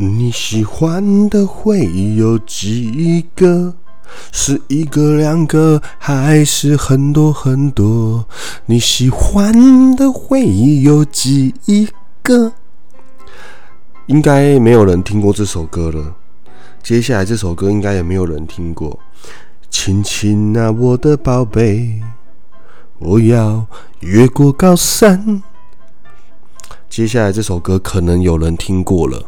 你喜欢的会有几个？是一个、两个，还是很多很多？你喜欢的会有几个？应该没有人听过这首歌了。接下来这首歌应该也没有人听过。亲亲啊，我的宝贝，我要越过高山。接下来这首歌可能有人听过了。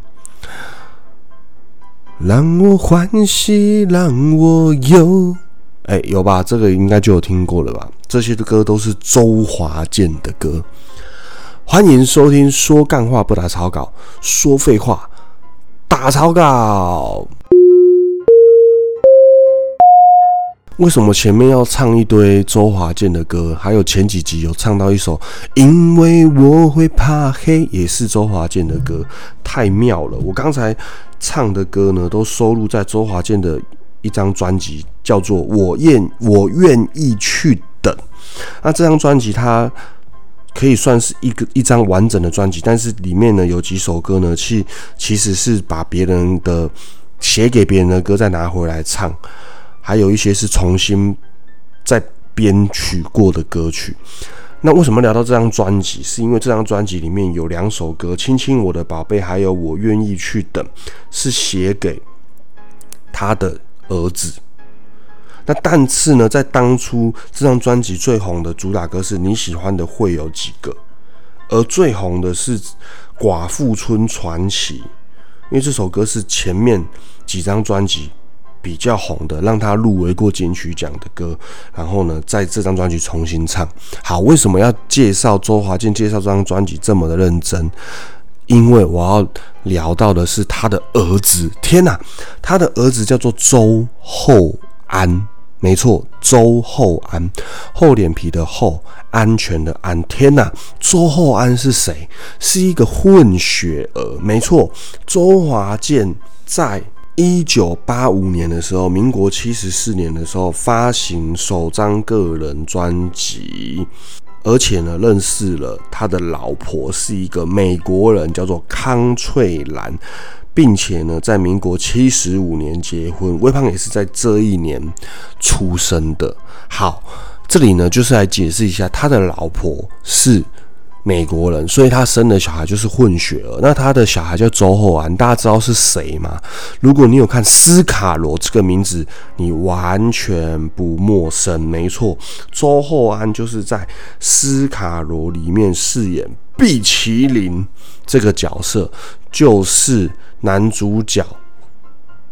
让我欢喜，让我忧。哎，有吧？这个应该就有听过了吧？这些的歌都是周华健的歌。欢迎收听，说干话不打草稿，说废话打草稿。为什么前面要唱一堆周华健的歌？还有前几集有唱到一首《因为我会怕黑》，也是周华健的歌，太妙了！我刚才唱的歌呢，都收录在周华健的一张专辑，叫做《我愿我愿意去等》。那这张专辑它可以算是一个一张完整的专辑，但是里面呢有几首歌呢，其其实是把别人的写给别人的歌再拿回来唱。还有一些是重新再编曲过的歌曲。那为什么聊到这张专辑？是因为这张专辑里面有两首歌，《亲亲我的宝贝》还有《我愿意去等》，是写给他的儿子。那但是呢，在当初这张专辑最红的主打歌是你喜欢的会有几个？而最红的是《寡妇村传奇》，因为这首歌是前面几张专辑。比较红的，让他入围过金曲奖的歌，然后呢，在这张专辑重新唱。好，为什么要介绍周华健？介绍这张专辑这么的认真？因为我要聊到的是他的儿子。天哪，他的儿子叫做周厚安，没错，周厚安，厚脸皮的厚，安全的安。天哪，周厚安是谁？是一个混血儿，没错，周华健在。一九八五年的时候，民国七十四年的时候发行首张个人专辑，而且呢，认识了他的老婆是一个美国人，叫做康翠兰，并且呢，在民国七十五年结婚。微胖也是在这一年出生的。好，这里呢，就是来解释一下，他的老婆是。美国人，所以他生的小孩就是混血儿。那他的小孩叫周厚安，大家知道是谁吗？如果你有看斯卡罗这个名字，你完全不陌生。没错，周厚安就是在斯卡罗里面饰演碧麒麟这个角色，就是男主角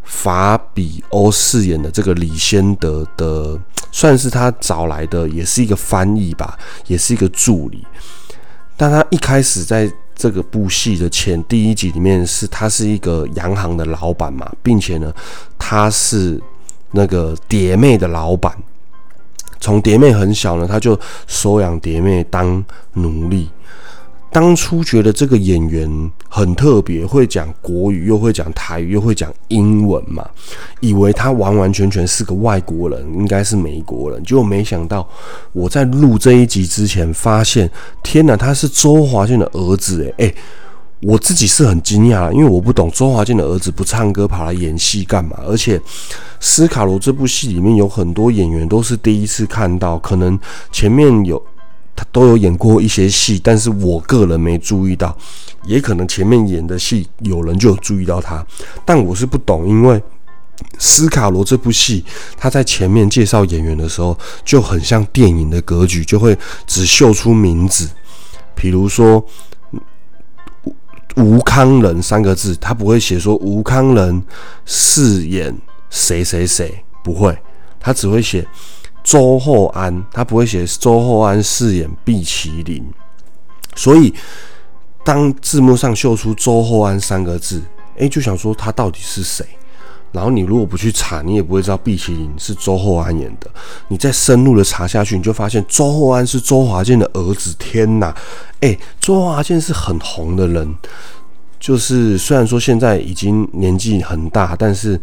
法比欧饰演的这个李先德的，算是他找来的，也是一个翻译吧，也是一个助理。但他一开始在这个部戏的前第一集里面，是他是一个洋行的老板嘛，并且呢，他是那个蝶妹的老板，从蝶妹很小呢，他就收养蝶妹当奴隶。当初觉得这个演员很特别，会讲国语，又会讲台语，又会讲英文嘛，以为他完完全全是个外国人，应该是美国人。结果没想到，我在录这一集之前发现，天哪，他是周华健的儿子！诶诶，我自己是很惊讶，因为我不懂周华健的儿子不唱歌跑来演戏干嘛？而且《斯卡罗》这部戏里面有很多演员都是第一次看到，可能前面有。他都有演过一些戏，但是我个人没注意到，也可能前面演的戏有人就有注意到他，但我是不懂，因为斯卡罗这部戏，他在前面介绍演员的时候就很像电影的格局，就会只秀出名字，比如说吴康仁三个字，他不会写说吴康仁饰演谁谁谁，不会，他只会写。周厚安，他不会写周厚安饰演碧麒麟，所以当字幕上秀出周厚安三个字，哎，就想说他到底是谁？然后你如果不去查，你也不会知道碧麒麟是周厚安演的。你再深入的查下去，你就发现周厚安是周华健的儿子。天哪！哎，周华健是很红的人，就是虽然说现在已经年纪很大，但是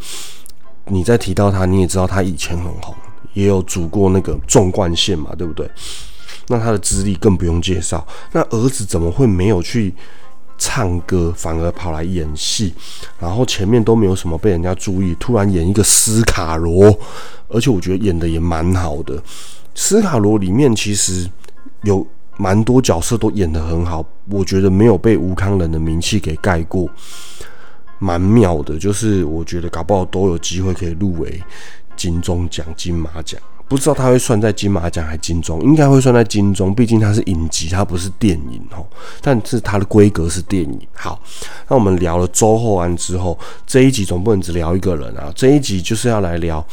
你再提到他，你也知道他以前很红。也有组过那个纵贯线嘛，对不对？那他的资历更不用介绍。那儿子怎么会没有去唱歌，反而跑来演戏，然后前面都没有什么被人家注意，突然演一个斯卡罗，而且我觉得演的也蛮好的。斯卡罗里面其实有蛮多角色都演得很好，我觉得没有被吴康仁的名气给盖过，蛮妙的。就是我觉得搞不好都有机会可以入围金钟奖、金马奖。不知道他会算在金马奖还是金钟，应该会算在金钟，毕竟它是影集，它不是电影哦。但是它的规格是电影。好，那我们聊了周厚安之后，这一集总不能只聊一个人啊。这一集就是要来聊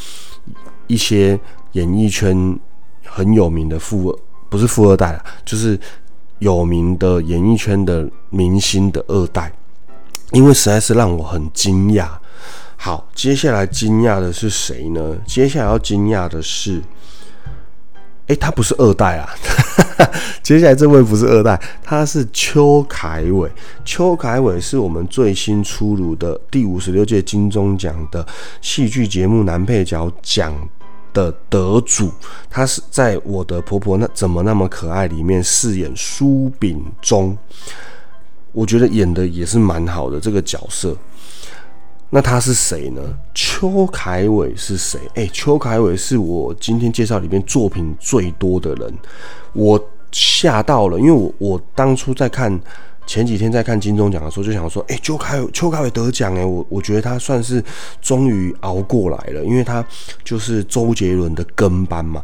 一些演艺圈很有名的富二，不是富二代啊，就是有名的演艺圈的明星的二代，因为实在是让我很惊讶。好，接下来惊讶的是谁呢？接下来要惊讶的是，哎，他不是二代啊！接下来这位不是二代，他是邱凯伟。邱凯伟是我们最新出炉的第五十六届金钟奖的戏剧节目男配角奖的得主。他是在我的婆婆那怎么那么可爱里面饰演苏炳忠，我觉得演的也是蛮好的这个角色。那他是谁呢？邱凯伟是谁？哎，邱凯伟是我今天介绍里面作品最多的人，我吓到了，因为我我当初在看前几天在看金钟奖的时候，就想说，哎，邱凯邱凯伟得奖，哎，我我觉得他算是终于熬过来了，因为他就是周杰伦的跟班嘛，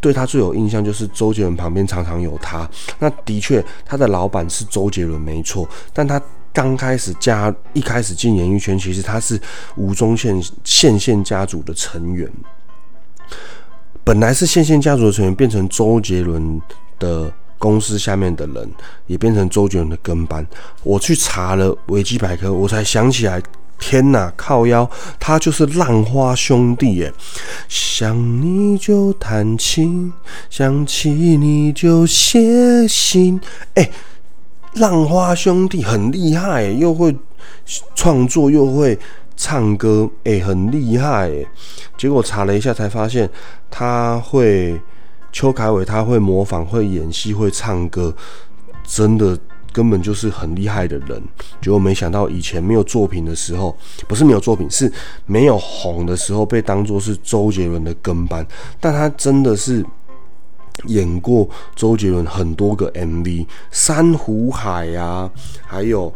对他最有印象就是周杰伦旁边常常有他，那的确他的老板是周杰伦没错，但他。刚开始加一开始进演艺圈，其实他是吴宗宪县县家族的成员。本来是县县家族的成员，变成周杰伦的公司下面的人，也变成周杰伦的跟班。我去查了维基百科，我才想起来，天哪，靠腰，他就是浪花兄弟耶！想你就弹琴，想起你就写信，哎。浪花兄弟很厉害，又会创作又会唱歌，哎，很厉害。结果查了一下才发现，他会邱凯伟，他会模仿，会演戏，会唱歌，真的根本就是很厉害的人。结果没想到以前没有作品的时候，不是没有作品，是没有红的时候，被当作是周杰伦的跟班，但他真的是。演过周杰伦很多个 MV，《珊瑚海》呀，还有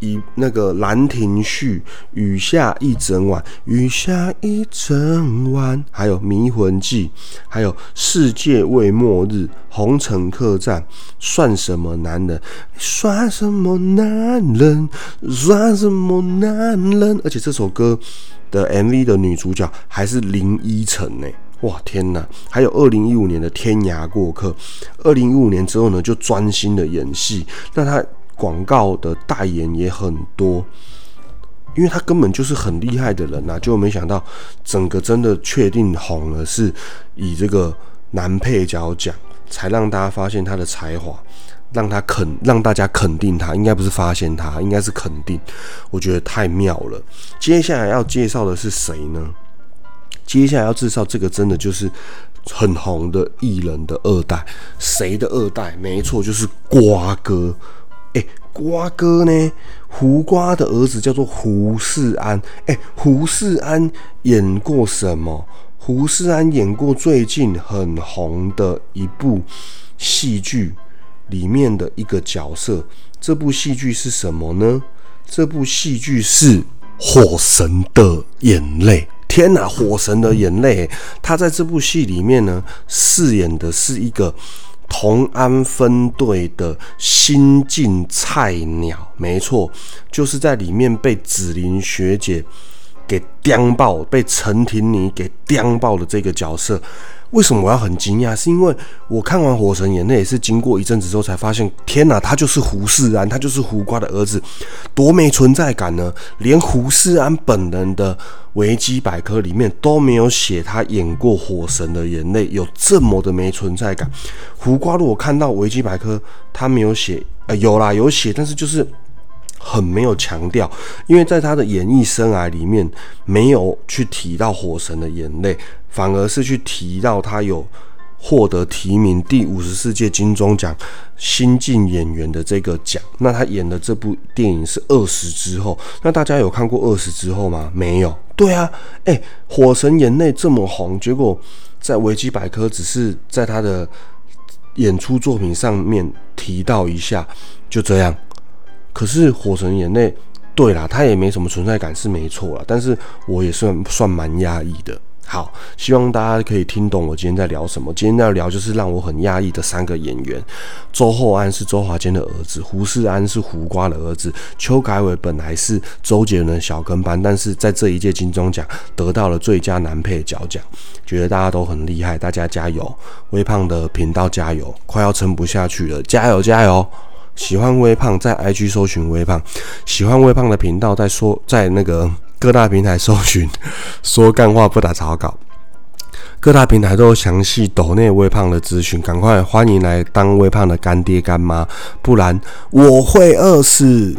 一那个《兰亭序》《雨下一整晚》《雨下一整晚》，还有《迷魂记》，还有《世界未末日》《红尘客栈》，算什么男人？算什么男人？算什么男人？而且这首歌的 MV 的女主角还是林依晨呢。哇天哪！还有二零一五年的《天涯过客》，二零一五年之后呢，就专心的演戏。那他广告的代言也很多，因为他根本就是很厉害的人呐。就没想到整个真的确定红了，是以这个男配角奖，才让大家发现他的才华，让他肯让大家肯定他，应该不是发现他，应该是肯定。我觉得太妙了。接下来要介绍的是谁呢？接下来要介绍这个，真的就是很红的艺人的二代，谁的二代？没错，就是瓜哥。哎，瓜哥呢？胡瓜的儿子叫做胡世安。哎，胡世安演过什么？胡世安演过最近很红的一部戏剧里面的一个角色。这部戏剧是什么呢？这部戏剧是《火神的眼泪》。天呐！火神的眼泪，他在这部戏里面呢，饰演的是一个同安分队的新晋菜鸟。没错，就是在里面被紫菱学姐给刁爆，被陈婷妮给刁爆的这个角色。为什么我要很惊讶？是因为我看完《火神眼泪》也是经过一阵子之后才发现，天哪，他就是胡世安，他就是胡瓜的儿子，多没存在感呢！连胡世安本人的维基百科里面都没有写他演过《火神的眼泪》，有这么的没存在感。胡瓜如果看到维基百科他没有写，呃，有啦，有写，但是就是很没有强调，因为在他的演艺生涯里面没有去提到《火神的眼泪》。反而是去提到他有获得提名第五十四届金钟奖新晋演员的这个奖。那他演的这部电影是《二十之后》，那大家有看过《二十之后》吗？没有。对啊，哎，《火神眼泪》这么红，结果在维基百科只是在他的演出作品上面提到一下，就这样。可是《火神眼泪》。对啦，他也没什么存在感是没错啦，但是我也算算蛮压抑的。好，希望大家可以听懂我今天在聊什么。今天要聊就是让我很压抑的三个演员：周厚安是周华健的儿子，胡世安是胡瓜的儿子，邱凯伟本来是周杰伦的小跟班，但是在这一届金钟奖得到了最佳男配角奖，觉得大家都很厉害，大家加油！微胖的频道加油，快要撑不下去了，加油加油！喜欢微胖，在 IG 搜寻微胖。喜欢微胖的频道，在说在那个各大平台搜寻，说干话不打草稿。各大平台都有详细抖内微胖的资讯，赶快欢迎来当微胖的干爹干妈，不然我会饿死。